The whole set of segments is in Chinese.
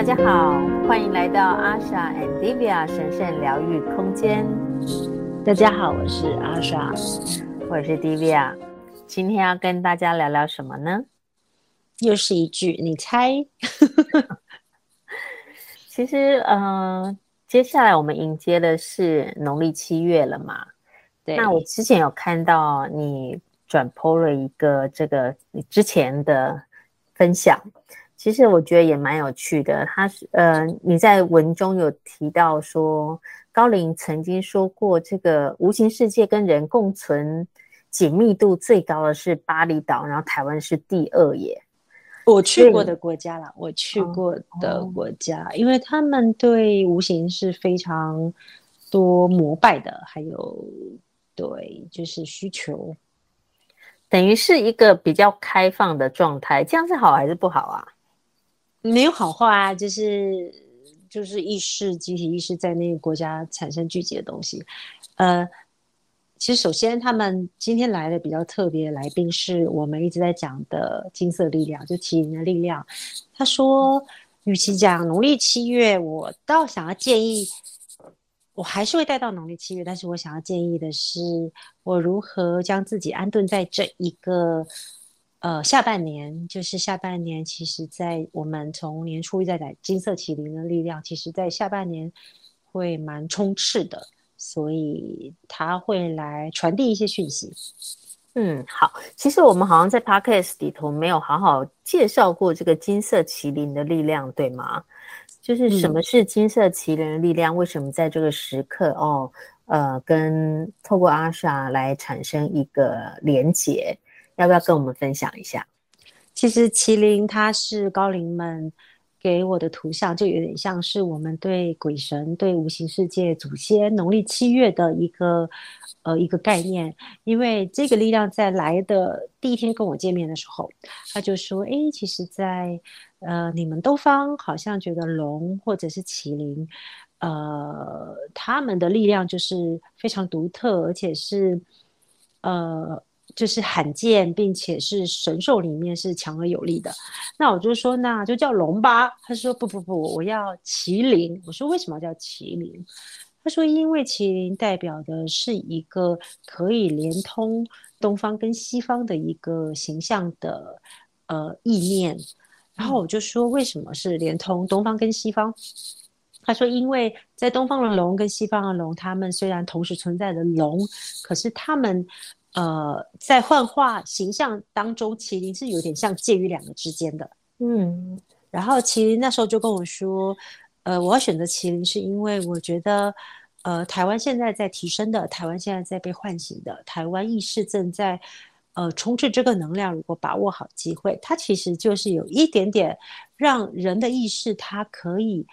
大家好，欢迎来到 Asha and Divya 神圣疗愈空间。大家好，我是 Asha，我是 Divya。今天要跟大家聊聊什么呢？又是一句，你猜？其实，嗯、呃，接下来我们迎接的是农历七月了嘛？对。那我之前有看到你转 po 了一个这个你之前的分享。其实我觉得也蛮有趣的，他是呃，你在文中有提到说，高灵曾经说过，这个无形世界跟人共存紧密度最高的是巴厘岛，然后台湾是第二耶。我去过的国家啦，我去过的国家，哦，因为他们对无形是非常多膜拜的，还有对就是需求，等于是一个比较开放的状态，这样是好还是不好啊？没有好坏啊，就是就是意识集体意识在那个国家产生聚集的东西。呃，其实首先他们今天来的比较特别的来宾是我们一直在讲的金色力量，就麒麟的力量。他说，与其讲农历七月，我倒想要建议，我还是会带到农历七月，但是我想要建议的是，我如何将自己安顿在这一个。呃，下半年就是下半年，其实，在我们从年初一再讲金色麒麟的力量，其实在下半年会蛮充斥的，所以他会来传递一些讯息。嗯，好，其实我们好像在 Podcast 里头没有好好介绍过这个金色麒麟的力量，对吗？就是什么是金色麒麟的力量？嗯、为什么在这个时刻哦，呃，跟透过 Asha 来产生一个连结？要不要跟我们分享一下？其实麒麟它是高灵们给我的图像，就有点像是我们对鬼神、对无形世界、祖先农历七月的一个呃一个概念。因为这个力量在来的第一天跟我见面的时候，他就说：“哎，其实在呃你们东方好像觉得龙或者是麒麟，呃他们的力量就是非常独特，而且是呃。”就是罕见，并且是神兽里面是强而有力的。那我就说，那就叫龙吧。他说不不不，我要麒麟。我说为什么要叫麒麟？他说因为麒麟代表的是一个可以连通东方跟西方的一个形象的呃意念。然后我就说为什么是连通东方跟西方？他说因为在东方的龙跟西方的龙，他们虽然同时存在的龙，可是他们。呃，在幻化形象当中，麒麟是有点像介于两个之间的。嗯，然后麒麟那时候就跟我说，呃，我要选择麒麟是因为我觉得，呃，台湾现在在提升的，台湾现在在被唤醒的，台湾意识正在呃充斥这个能量。如果把握好机会，它其实就是有一点点让人的意识，它可以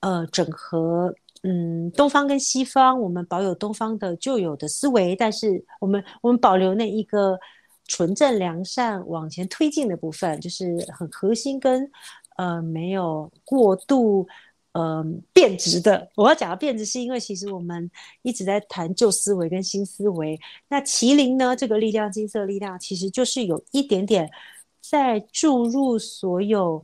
呃整合。嗯，东方跟西方，我们保有东方的旧有的思维，但是我们我们保留那一个纯正良善往前推进的部分，就是很核心跟呃没有过度呃变质的。我要讲到变质，是因为其实我们一直在谈旧思维跟新思维。那麒麟呢，这个力量，金色力量，其实就是有一点点在注入所有。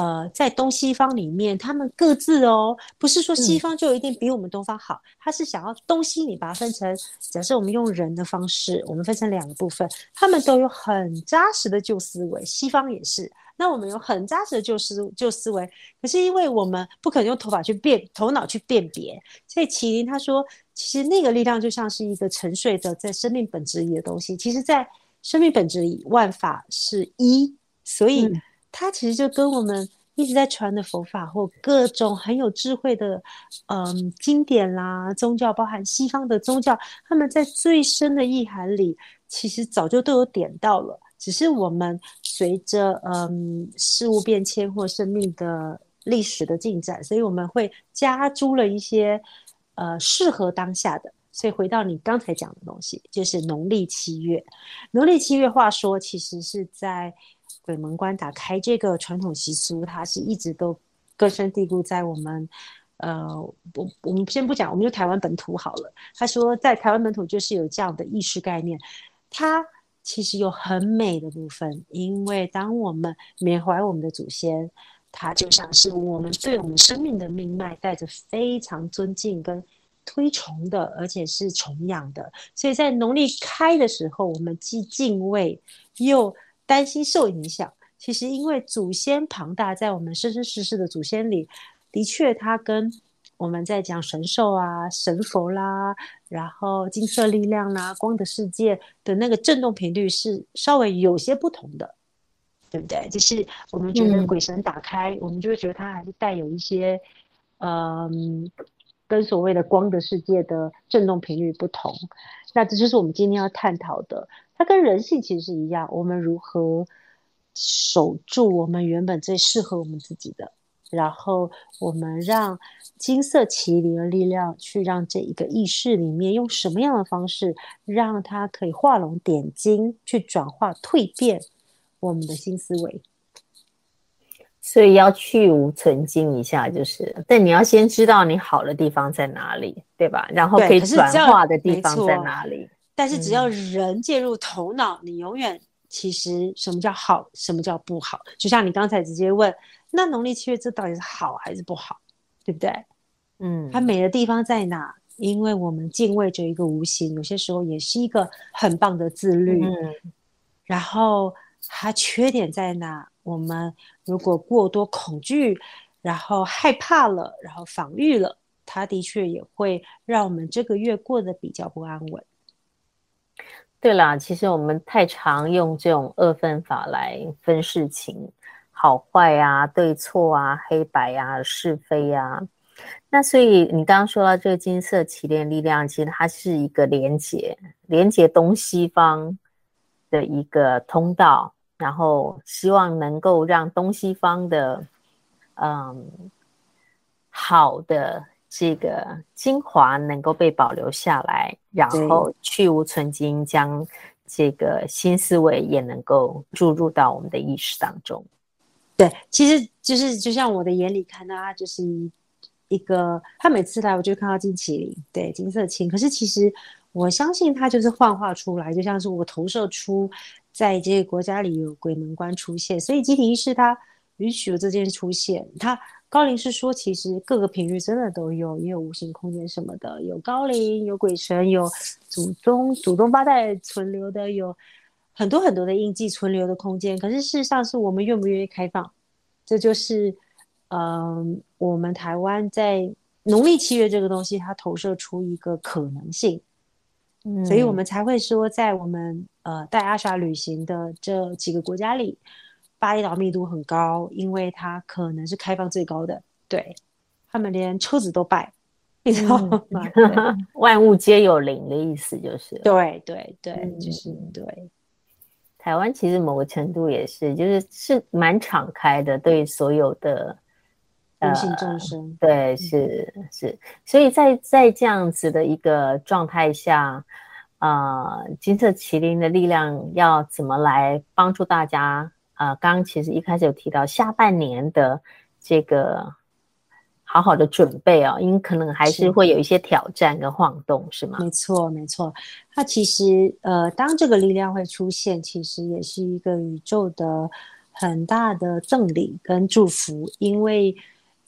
呃，在东西方里面，他们各自哦，不是说西方就一定比我们东方好，他、嗯、是想要东西你把它分成，假设我们用人的方式，我们分成两个部分，他们都有很扎实的旧思维，西方也是，那我们有很扎实的旧思旧思维，可是因为我们不可能用头发去辨头脑去辨别，所以麒麟他说，其实那个力量就像是一个沉睡的在生命本质里的东西，其实，在生命本质里，万法是一，所以。嗯它其实就跟我们一直在传的佛法或各种很有智慧的，嗯，经典啦，宗教，包含西方的宗教，他们在最深的意涵里，其实早就都有点到了，只是我们随着嗯事物变迁或生命的历史的进展，所以我们会加诸了一些呃适合当下的。所以回到你刚才讲的东西，就是农历七月，农历七月话说，其实是在。鬼门关打开这个传统习俗，它是一直都根深蒂固在我们。呃，我我们先不讲，我们就台湾本土好了。他说，在台湾本土就是有这样的意识概念，它其实有很美的部分，因为当我们缅怀我们的祖先，它就像是我们对我们生命的命脉带着非常尊敬跟推崇的，而且是崇仰的。所以在农历开的时候，我们既敬畏又担心受影响。其实因为祖先庞大，在我们生生世世的祖先里，的确它跟我们在讲神兽啊、神佛啦，然后金色力量啦、光的世界的那个震动频率是稍微有些不同的。对不对？就是我们觉得鬼神打开，我们就会觉得它还是带有一些，嗯，跟所谓的光的世界的震动频率不同。那这就是我们今天要探讨的。它跟人性其实是一样，我们如何守住我们原本最适合我们自己的，然后我们让金色麒麟的力量去让这一个意识里面用什么样的方式，让它可以画龙点睛，去转化蜕变。我们的新思维，所以要去无存精一下，就是，但你要先知道你好的地方在哪里，对吧？然后可以转化的地方在哪里？但是只要人介入头脑，嗯、你永远其实什么叫好，什么叫不好？就像你刚才直接问，那农历七月这到底是好还是不好，对不对？嗯，它美的地方在哪？因为我们敬畏着一个无形，有些时候也是一个很棒的自律，嗯，然后。它缺点在哪？我们如果过多恐惧，然后害怕了，然后防御了，它的确也会让我们这个月过得比较不安稳。对啦，其实我们太常用这种二分法来分事情，好坏啊、对错啊、黑白啊、是非啊。那所以你刚刚说到这个金色起点力量，其实它是一个连接，连接东西方的一个通道。然后希望能够让东西方的，嗯，好的这个精华能够被保留下来，然后去芜存菁，将这个新思维也能够注入到我们的意识当中。对，其实就是就像我的眼里看到他，就是一个他每次来我就看到金麒麟，对，金色青。可是其实我相信他就是幻化出来，就像是我投射出。在这个国家里有鬼门关出现，所以集体意识它允许了这件事出现。它高龄是说，其实各个频率真的都有，也有无形空间什么的，有高龄，有鬼神，有祖宗、祖宗八代存留的，有很多很多的印记存留的空间。可是事实上，是我们愿不愿意开放？这就是，嗯、呃，我们台湾在农历七月这个东西，它投射出一个可能性。嗯，所以我们才会说，在我们呃带阿莎旅行的这几个国家里，巴厘岛密度很高，因为它可能是开放最高的。对，他们连车子都拜，你知道吗？嗯、万物皆有灵的意思就是。对对对，就是对。台湾其实某个程度也是，就是是蛮敞开的，对所有的。无形众生，呃，对，是是，所以在在这样子的一个状态下，呃，金色麒麟的力量要怎么来帮助大家？呃，刚刚其实一开始有提到下半年的这个好好的准备哦，因为可能还是会有一些挑战跟晃动，是，是吗？没错，没错。它其实呃，当这个力量会出现，其实也是一个宇宙的很大的赠礼跟祝福，因为。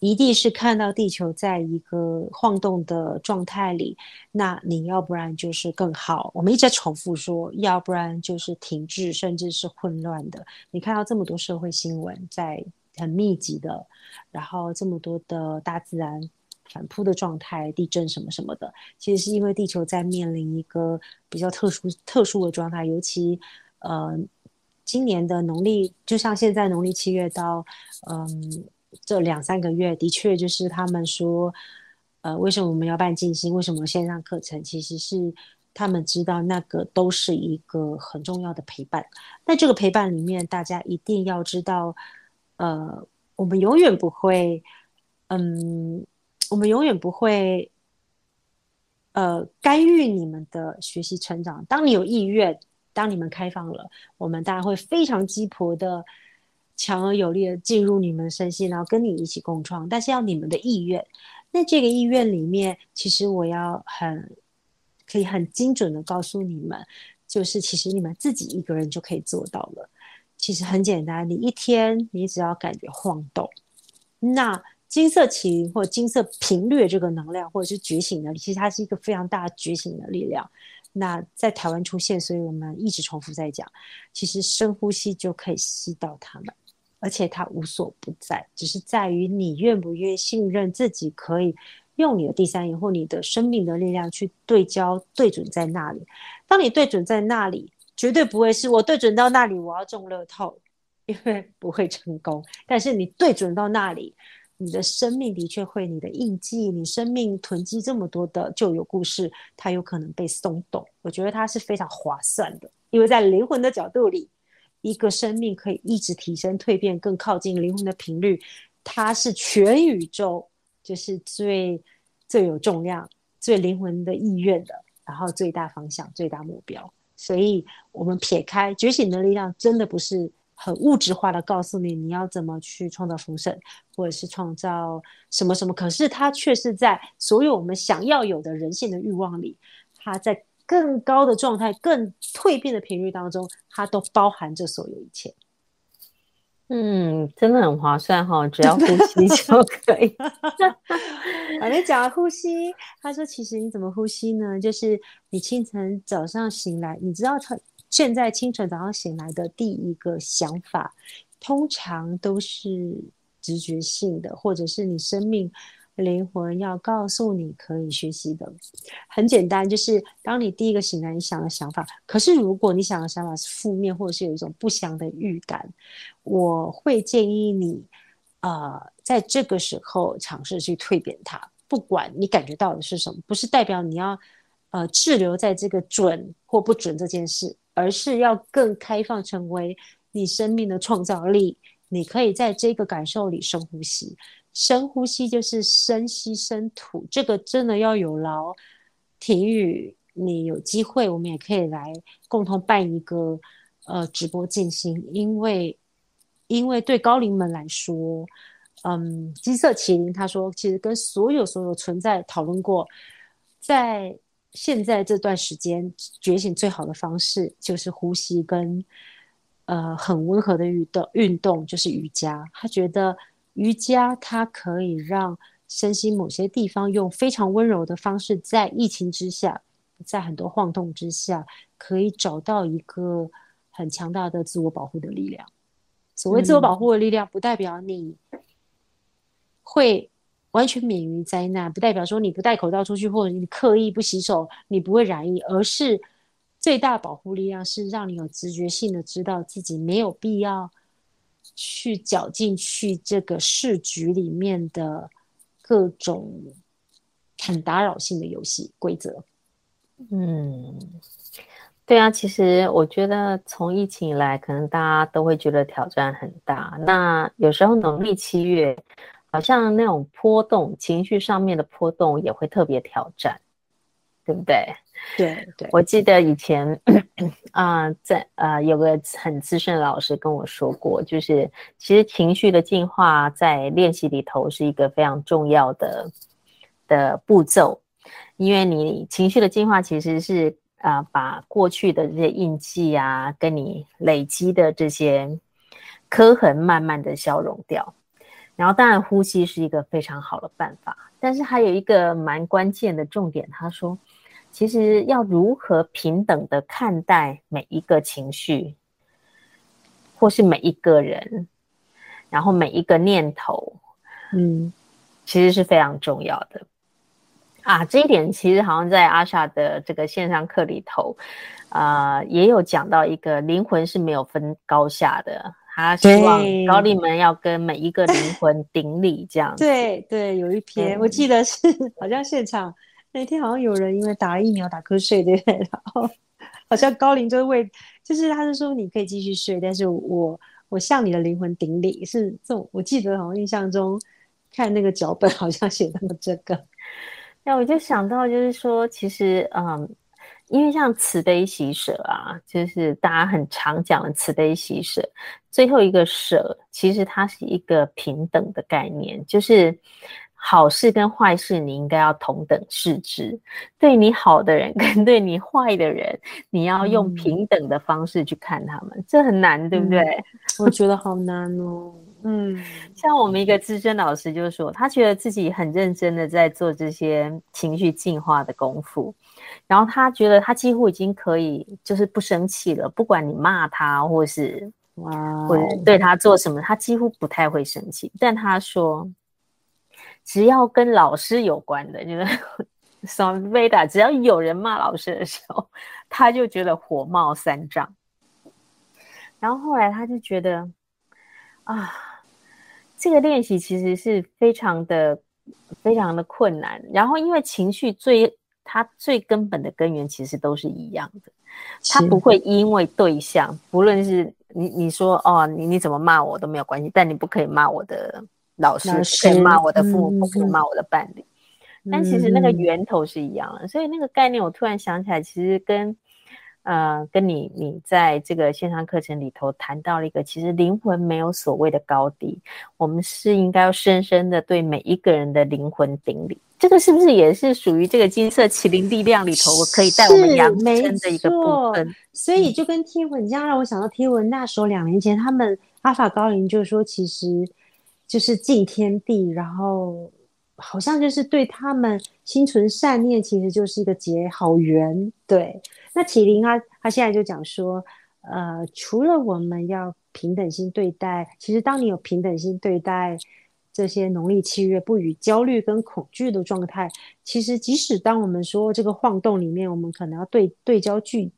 一定是看到地球在一个晃动的状态里，那你要不然就是更好。我们一直在重复说，要不然就是停滞，甚至是混乱的。你看到这么多社会新闻在很密集的，然后这么多的大自然反扑的状态，地震什么什么的，其实是因为地球在面临一个比较特殊特殊的状态。尤其呃，今年的农历，就像现在农历七月到嗯。这两三个月的确就是他们说，呃，为什么我们要办静心？为什么线上课程？其实是他们知道那个都是一个很重要的陪伴。在这个陪伴里面，大家一定要知道，呃，我们永远不会，嗯，我们永远不会，呃，干预你们的学习成长。当你有意愿，当你们开放了，我们当然会非常鸡婆的。强而有力的进入你们身心，然后跟你一起共创，但是要你们的意愿。那这个意愿里面，其实我要很可以很精准的告诉你们，就是其实你们自己一个人就可以做到了。其实很简单，你一天你只要感觉晃动，那金色麒麟或金色频率这个能量，或者是觉醒能力，其实它是一个非常大的觉醒的力量。那在台湾出现，所以我们一直重复在讲，其实深呼吸就可以吸到他们，而且它无所不在，只是在于你愿不愿意信任自己，可以用你的第三眼或你的生命的力量去对焦，对准在那里。当你对准在那里，绝对不会是我对准到那里，我要中乐透，因为不会成功。但是你对准到那里。你的生命的确会，你的印记，你生命囤积这么多的旧有故事，它有可能被松动。我觉得它是非常划算的，因为在灵魂的角度里，一个生命可以一直提升、蜕变，更靠近灵魂的频率，它是全宇宙就是最最有重量、最灵魂的意愿的，然后最大方向、最大目标。所以，我们撇开觉醒的力量，真的不是。很物质化的告诉你，你要怎么去创造丰盛，或者是创造什么什么，可是它却是在所有我们想要有的人性的欲望里，它在更高的状态、更蜕变的频率当中，它都包含着所有一切。嗯，真的很划算哈，只 要呼吸就可以。我跟你讲呼吸，他说其实你怎么呼吸呢？就是你清晨早上醒来，你知道他。现在清晨早上醒来的第一个想法，通常都是直觉性的，或者是你生命灵魂要告诉你可以学习的。很简单，就是当你第一个醒来，你想的想法。可是如果你想的想法是负面，或者是有一种不祥的预感，我会建议你，呃，在这个时候尝试去蜕变它。不管你感觉到的是什么，不是代表你要呃滞留在这个准或不准这件事。而是要更开放，成为你生命的创造力。你可以在这个感受里深呼吸，深呼吸就是深吸深吐。这个真的要有劳婷雨，你有机会，我们也可以来共同办一个呃直播静心，因为因为对高龄们来说，嗯，金色麒麟他说，其实跟所有所有存在讨论过，在。现在这段时间觉醒最好的方式就是呼吸跟呃很温和的运动，运动就是瑜伽。他觉得瑜伽它可以让身心某些地方用非常温柔的方式，在疫情之下，在很多晃动之下，可以找到一个很强大的自我保护的力量。所谓自我保护的力量，不代表你会。完全免于灾难，不代表说你不戴口罩出去，或者你刻意不洗手，你不会染疫，而是最大保护力量是让你有直觉性的知道自己没有必要去搅进去这个市局里面的各种很打扰性的游戏规则。嗯，对啊，其实我觉得从疫情以来，可能大家都会觉得挑战很大。那有时候农历七月。好像那种波动，情绪上面的波动也会特别挑战，对不对？对对，我记得以前啊、在呃有个很资深的老师跟我说过，就是其实情绪的进化在练习里头是一个非常重要的的步骤，因为你情绪的进化其实是啊、把过去的这些印记啊，跟你累积的这些刻痕，慢慢的消融掉。然后，当然，呼吸是一个非常好的办法，但是还有一个蛮关键的重点，他说，其实要如何平等的看待每一个情绪，或是每一个人，然后每一个念头，嗯，其实是非常重要的啊。这一点其实好像在阿莎的这个线上课里头，呃，也有讲到一个灵魂是没有分高下的。他希望高丽们要跟每一个灵魂顶礼，这样 子。对对，有一篇我记得是 好像现场那天好像有人因为打了疫苗打瞌睡，对不对？然后好像高灵就是为，就是他是说你可以继续睡，但是我我向你的灵魂顶礼，是这种。我记得好像印象中看那个脚本 好像写到了这个。那我就想到就是说，其实嗯。因为像慈悲喜舍啊，就是大家很常讲的慈悲喜舍，最后一个舍，其实它是一个平等的概念，就是好事跟坏事你应该要同等视之，对你好的人跟对你坏的人，你要用平等的方式去看他们，嗯、这很难，对不对？我觉得好难哦。嗯，像我们一个资深老师就说，他觉得自己很认真的在做这些情绪进化的功夫，然后他觉得他几乎已经可以就是不生气了，不管你骂他或是哇，或者对他做什么，他几乎不太会生气。但他说，只要跟老师有关的，就是什么贝达，只要有人骂老师的时候，他就觉得火冒三丈。然后后来他就觉得啊，这个练习其实是非常的、非常的困难。然后因为情绪最它最根本的根源其实都是一样的，他不会因为对象，不论是你你说哦，你你怎么骂我都没有关系，但你不可以骂我的老师，骂我的父母，嗯、不可以骂我的伴侣。但其实那个源头是一样的，所以那个概念我突然想起来，其实跟。呃，跟你你在这个线上课程里头谈到了一个，其实灵魂没有所谓的高低，我们是应该要深深的对每一个人的灵魂顶礼。这个是不是也是属于这个金色麒麟力量里头，可以带我们扬升的一个部分？所以就跟天文，这样让我想到天文那时候两年前，他们阿法高灵就是说，其实就是敬天地，然后好像就是对他们心存善念，其实就是一个结好缘，对。那麒麟他他现在就讲说，呃，除了我们要平等心对待，其实当你有平等心对待这些农历七月不与焦虑跟恐惧的状态，其实即使当我们说这个晃动里面，我们可能要对对焦距，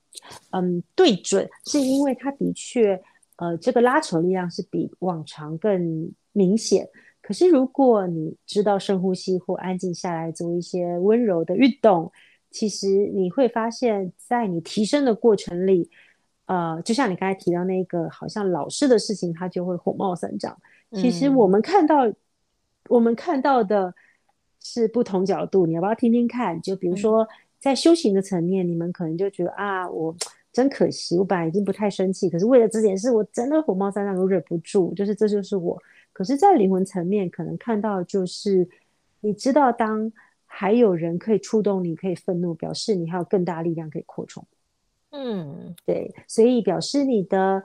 嗯，对准，是因为它的确，呃，这个拉扯力量是比往常更明显。可是如果你知道深呼吸或安静下来做一些温柔的运动。其实你会发现，在你提升的过程里，呃，就像你刚才提到那个好像老师的事情，他就会火冒三丈。其实我们看到，嗯、我们看到的是不同角度。你要不要听听看？就比如说在修行的层面，嗯、你们可能就觉得啊，我真可惜，我本来已经不太生气，可是为了这件事，我真的火冒三丈都忍不住。就是这就是我。可是，在灵魂层面，可能看到就是你知道当。还有人可以触动你，可以愤怒，表示你还有更大力量可以扩充。嗯，对，所以表示你的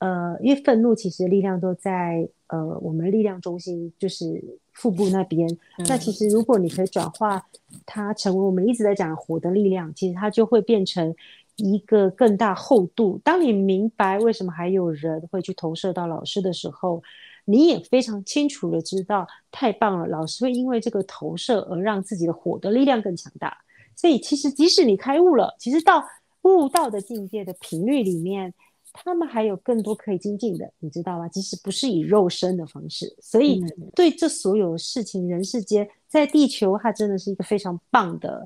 呃，因为愤怒其实力量都在呃我们力量中心，就是腹部那边。嗯、那其实如果你可以转化它成为我们一直在讲的火的力量，其实它就会变成一个更大厚度。当你明白为什么还有人会去投射到老师的时候。你也非常清楚的知道，太棒了！老师会因为这个投射而让自己的火的力量更强大。所以，其实即使你开悟了，其实到悟道的境界的频率里面，他们还有更多可以精进的，你知道吗？即使不是以肉身的方式。所以，对这所有事情，人世间，在地球，它真的是一个非常棒的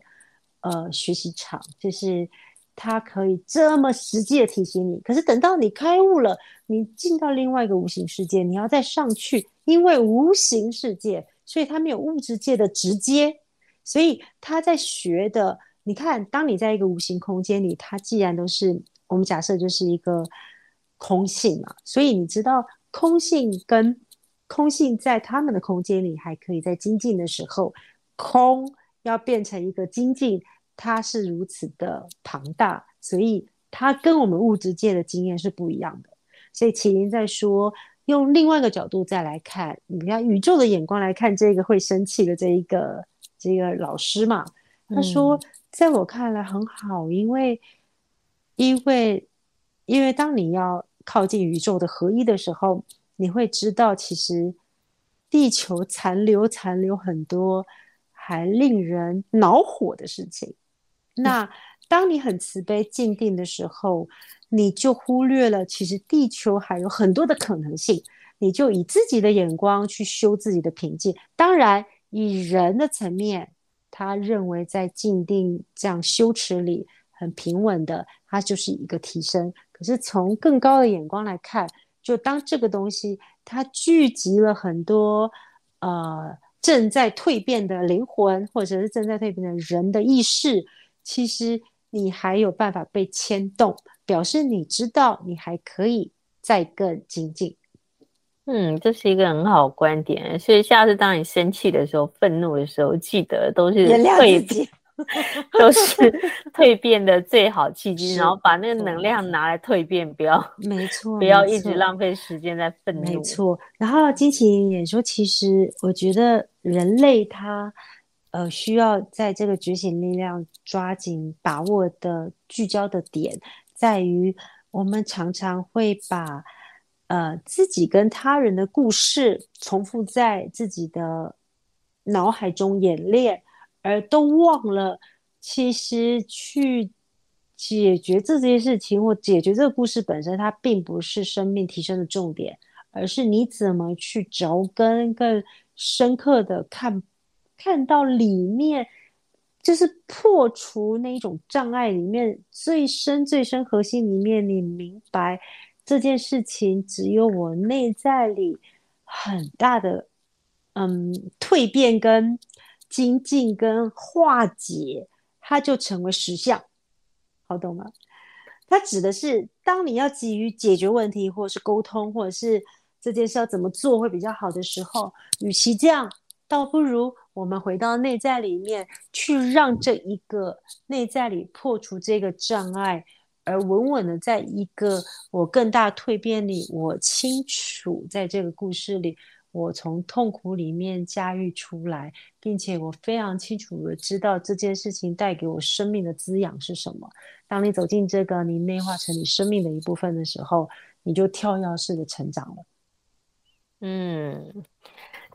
呃学习场，就是。它可以这么实际的提醒你，可是等到你开悟了，你进到另外一个无形世界，你要再上去，因为无形世界，所以它没有物质界的直接，所以他在学的。你看，当你在一个无形空间里，它既然都是我们假设就是一个空性嘛，所以你知道空性跟空性在他们的空间里还可以在精进的时候，空要变成一个精进。它是如此的庞大，所以它跟我们物质界的经验是不一样的。所以麒麟在说，用另外一个角度再来看，你看宇宙的眼光来看这个会生气的这一个这个老师嘛，他说，在我看来很好，因为因为因为当你要靠近宇宙的合一的时候，你会知道其实地球残留残留很多还令人恼火的事情。那当你很慈悲静定的时候，你就忽略了其实地球还有很多的可能性，你就以自己的眼光去修自己的平静。当然，以人的层面，他认为在静定这样修持里很平稳的，它就是一个提升。可是从更高的眼光来看，就当这个东西它聚集了很多呃正在蜕变的灵魂，或者是正在蜕变的人的意识。其实你还有办法被牵动，表示你知道你还可以再更精进。嗯，这是一个很好的观点。所以下次当你生气的时候、愤怒的时候，记得都是蜕变，都是 蜕变的最好契机，然后把那个能量拿来蜕变，不要没错，不要一直浪费时间在愤怒。没错。然后金麒麟也说，其实我觉得人类他呃需要在这个觉醒力量抓紧把握的聚焦的点，在于我们常常会把呃自己跟他人的故事重复在自己的脑海中演练。而都忘了，其实去解决这件事情或解决这个故事本身，它并不是生命提升的重点，而是你怎么去着根更深刻的看，看到里面，就是破除那一种障碍里面最深最深核心里面，你明白这件事情只有我内在里很大的嗯蜕变跟。精进跟化解，它就成为实相，好懂吗？它指的是，当你要急于解决问题，或者是沟通，或者是这件事要怎么做会比较好的时候，与其这样，倒不如我们回到内在里面，去让这一个内在里破除这个障碍，而稳稳的在一个我更大蜕变里，我清楚在这个故事里。我从痛苦里面驾驭出来，并且我非常清楚的知道这件事情带给我生命的滋养是什么。当你走进这个，你内化成你生命的一部分的时候，你就跳跃式的成长了。嗯，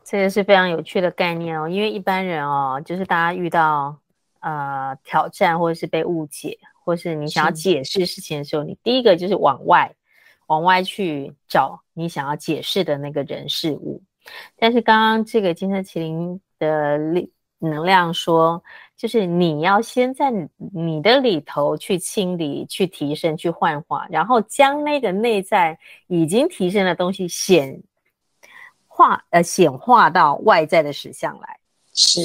这个是非常有趣的概念哦。因为一般人哦，就是大家遇到呃挑战，或者是被误解，或是你想要解释事情的时候，你第一个就是往外。往外去找你想要解释的那个人事物，但是刚刚这个金色麒麟的力能量说，就是你要先在你的里头去清理、去提升、去幻化，然后将那个内在已经提升的东西显化，呃，显化到外在的实相来。是，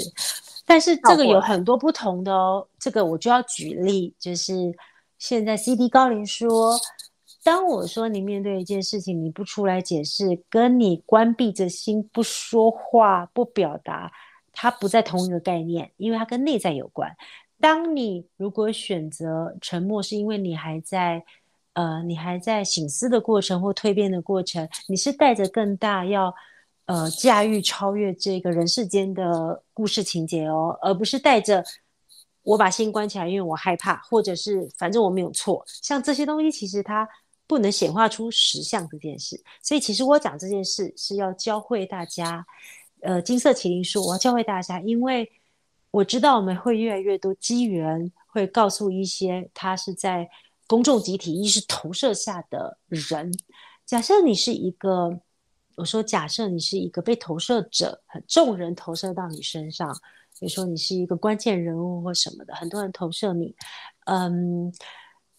但是这个有很多不同的哦。这个我就要举例，就是现在 CD 高林说。当我说你面对一件事情，你不出来解释，跟你关闭着心不说话、不表达，它不在同一个概念，因为它跟内在有关。当你如果选择沉默，是因为你还在，呃，你还在醒思的过程或蜕变的过程，你是带着更大要，呃，驾驭超越这个人世间的故事情节哦，而不是带着我把心关起来，因为我害怕，或者是反正我没有错。像这些东西，其实它。不能显化出实相这件事，所以其实我讲这件事是要教会大家。呃，金色麒麟说，我要教会大家，因为我知道我们会越来越多机缘会告诉一些他是在公众集体意识投射下的人。假设你是一个，我说假设你是一个被投射者，很众人投射到你身上，比如说你是一个关键人物或什么的，很多人投射你，嗯。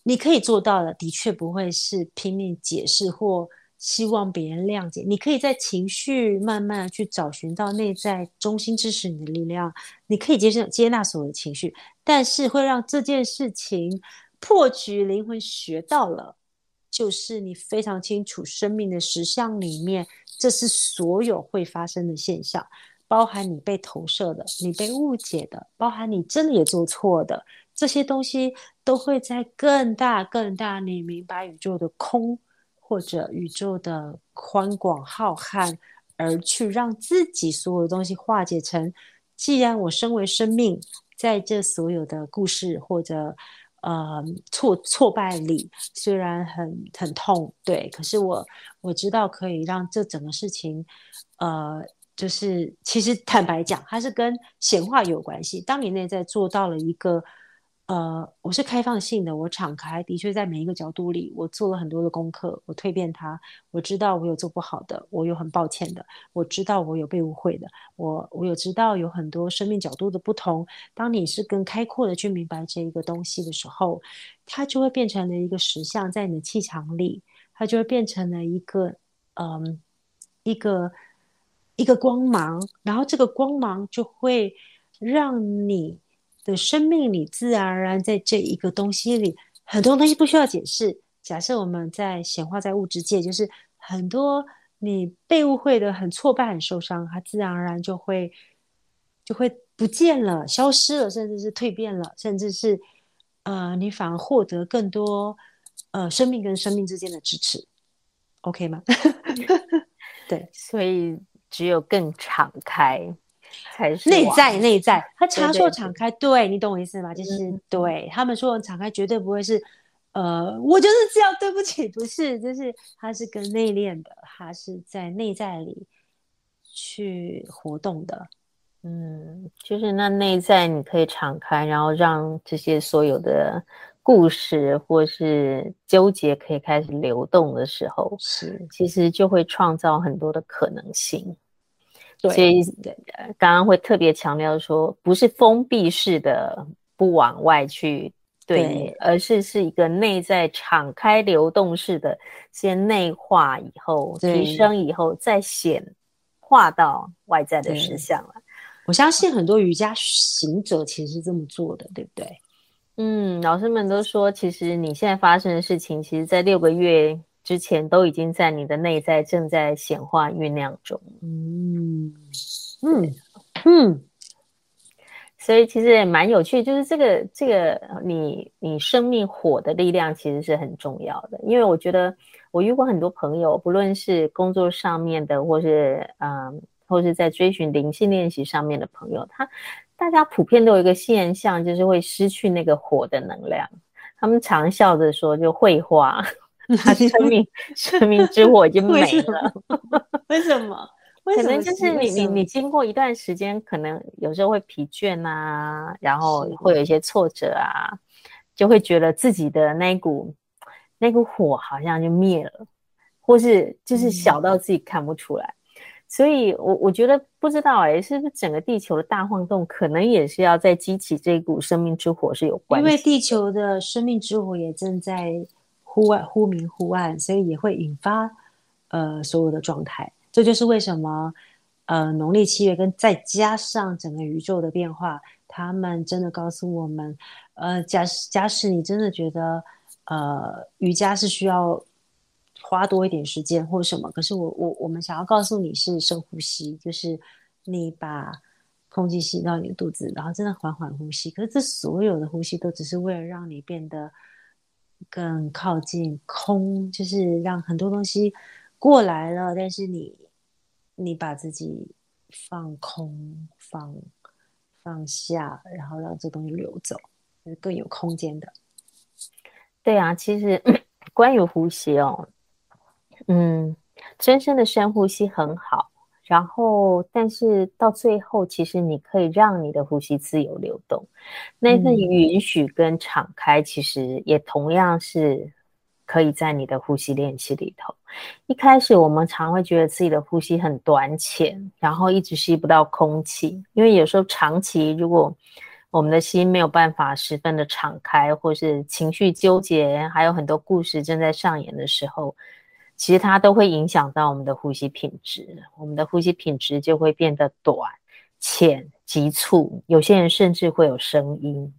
你可以做到的，的确不会是拼命解释或希望别人谅解。你可以在情绪慢慢去找寻到内在中心支持你的力量。你可以接受接纳所有的情绪，但是会让这件事情破局。灵魂学到了，就是你非常清楚生命的实相里面，这是所有会发生的现象，包含你被投射的，你被误解的，包含你真的也做错的。这些东西都会在更大、更大，你明白宇宙的空，或者宇宙的宽广浩瀚，而去让自己所有的东西化解成。既然我身为生命，在这所有的故事或者呃挫挫败里，虽然很很痛，对，可是我我知道可以让这整个事情，呃，就是其实坦白讲，它是跟显化有关系。当你内在做到了一个。呃，我是开放性的，我敞开，的确在每一个角度里，我做了很多的功课，我蜕变它，我知道我有做不好的，我有很抱歉的，我知道我有被误会的，我我有知道有很多生命角度的不同。当你是更开阔的去明白这一个东西的时候，它就会变成了一个实相，在你的气场里，它就会变成了一个嗯，一个一个光芒，然后这个光芒就会让你。的生命里，自然而然在这一个东西里，很多东西不需要解释。假设我们在显化在物质界，就是很多你被误会的、很挫败、很受伤，它自然而然就会就会不见了、消失了，甚至是蜕变了，甚至是呃，你反而获得更多呃生命跟生命之间的支持，OK 吗？对，所以只有更敞开才是内在内在。他常说敞开，对，你懂我意思吗？就是、嗯、对他们说的敞开，绝对不会是呃，我就是这样，对不起，不是，就是他是更内敛的，他是在内在里去活动的。嗯，就是那内在你可以敞开，然后让这些所有的故事或是纠结可以开始流动的时候，是其实就会创造很多的可能性。对，所以刚刚会特别强调说，不是封闭式的不往外去对你，对，而是是一个内在敞开流动式的，先内化以后提升以后再显化到外在的实相了。我相信很多瑜伽行者其实是这么做的，对不对？嗯，老师们都说，其实你现在发生的事情，其实在六个月之前都已经在你的内在正在显化酝酿中。嗯嗯嗯，所以其实也蛮有趣，就是这个这个你你生命火的力量其实是很重要的，因为我觉得我遇过很多朋友，不论是工作上面的，或是嗯。或是在追寻灵性练习上面的朋友，他大家普遍都有一个现象，就是会失去那个火的能量。他们常笑着说，就会化，他 生命生命之火已经没了。为什么？可能就是你你你经过一段时间，可能有时候会疲倦啊，然后会有一些挫折啊，就会觉得自己的那股那股火好像就灭了，或是就是小到自己看不出来。嗯所以我，我我觉得不知道哎、欸，是不是整个地球的大晃动，可能也是要在激起这股生命之火是有关系。因为地球的生命之火也正在忽暗忽明忽暗，所以也会引发呃所有的状态。这就是为什么呃农历七月跟再加上整个宇宙的变化，他们真的告诉我们，呃，假假使你真的觉得呃瑜伽是需要。花多一点时间或什么，可是我我我们想要告诉你是深呼吸，就是你把空气吸到你的肚子，然后真的缓缓呼吸。可是这所有的呼吸都只是为了让你变得更靠近空，就是让很多东西过来了，但是你你把自己放空、放放下，然后让这东西流走，是更有空间的。对啊，其实 关于呼吸哦。嗯，深深的深呼吸很好，然后，但是到最后，其实你可以让你的呼吸自由流动，那份允许跟敞开，其实也同样是可以在你的呼吸练习里头。一开始我们常会觉得自己的呼吸很短浅，然后一直吸不到空气，因为有时候长期如果我们的心没有办法十分的敞开，或是情绪纠结，还有很多故事正在上演的时候。其实它都会影响到我们的呼吸品质，我们的呼吸品质就会变得短、浅、急促，有些人甚至会有声音。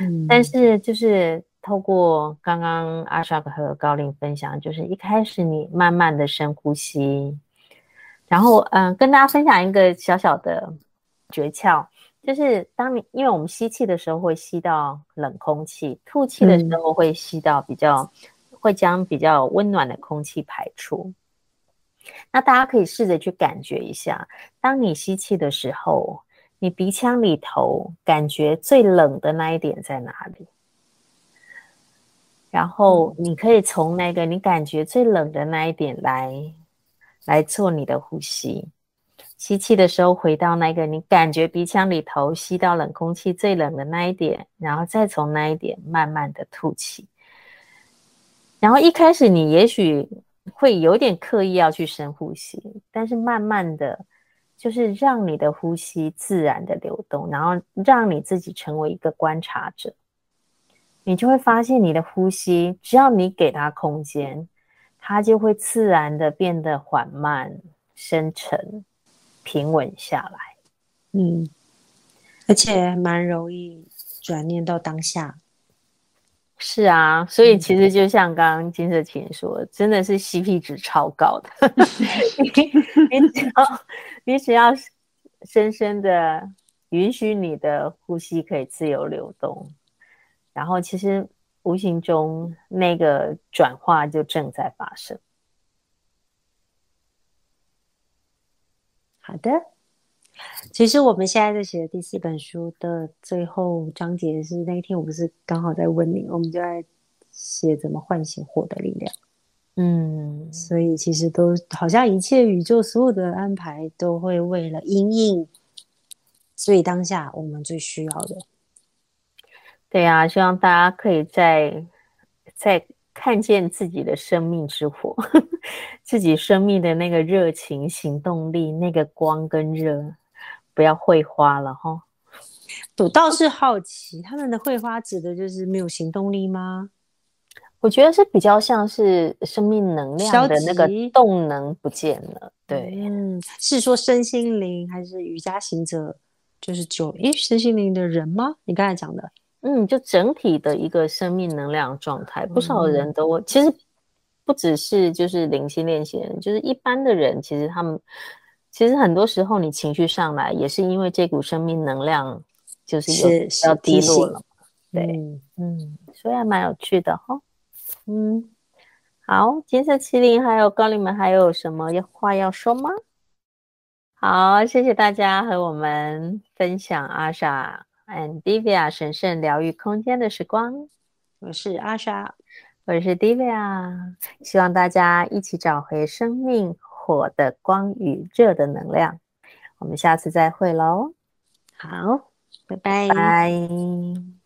嗯，但是就是透过刚刚阿沙克和高林分享，就是一开始你慢慢的深呼吸，然后嗯，跟大家分享一个小小的诀窍，就是当你因为我们吸气的时候会吸到冷空气，吐气的时候会吸到比较。会将比较温暖的空气排出。那大家可以试着去感觉一下，当你吸气的时候，你鼻腔里头感觉最冷的那一点在哪里？然后你可以从那个你感觉最冷的那一点来来做你的呼吸。吸气的时候，回到那个你感觉鼻腔里头吸到冷空气最冷的那一点，然后再从那一点慢慢的吐气。然后一开始你也许会有点刻意要去深呼吸，但是慢慢的，就是让你的呼吸自然的流动，然后让你自己成为一个观察者，你就会发现你的呼吸，只要你给它空间，它就会自然的变得缓慢、深沉、平稳下来。嗯，而且蛮容易转念到当下。是啊，所以其实就像刚刚金色琴说，嗯、真的是 CP 值超高的。你 你只要你只要深深的允许你的呼吸可以自由流动，然后其实无形中那个转化就正在发生。好的，其实我们现在在写的第四本书的最后章节是那一天，我不是刚好在问你，我们就在写怎么唤醒火的力量。嗯，所以其实都好像一切宇宙所有的安排都会为了因应，所以当下我们最需要的。对、啊，希望大家可以在在。看见自己的生命之火，自己生命的那个热情、行动力，那个光跟热，不要会花了哈。我倒是好奇，他们的会花指的就是没有行动力吗？我觉得是比较像是生命能量的那个动能不见了。对，嗯，是说身心灵还是瑜伽行者？就是九一，身心灵的人吗？你刚才讲的。嗯，就整体的一个生命能量状态，不少人都、嗯、其实不只是就是灵性练习人，就是一般的人，其实他们其实很多时候你情绪上来，也是因为这股生命能量就是有是要低落了，对，嗯，嗯，所以还蛮有趣的哈、哦，嗯，好，金色麒麟还有高丽们还有什么话要说吗？好，谢谢大家和我们分享阿莎。And Divya 神圣疗愈空间的时光，我是阿莎，我是 Divya，希望大家一起找回生命火的光与热的能量。我们下次再会喽，好，拜拜。拜。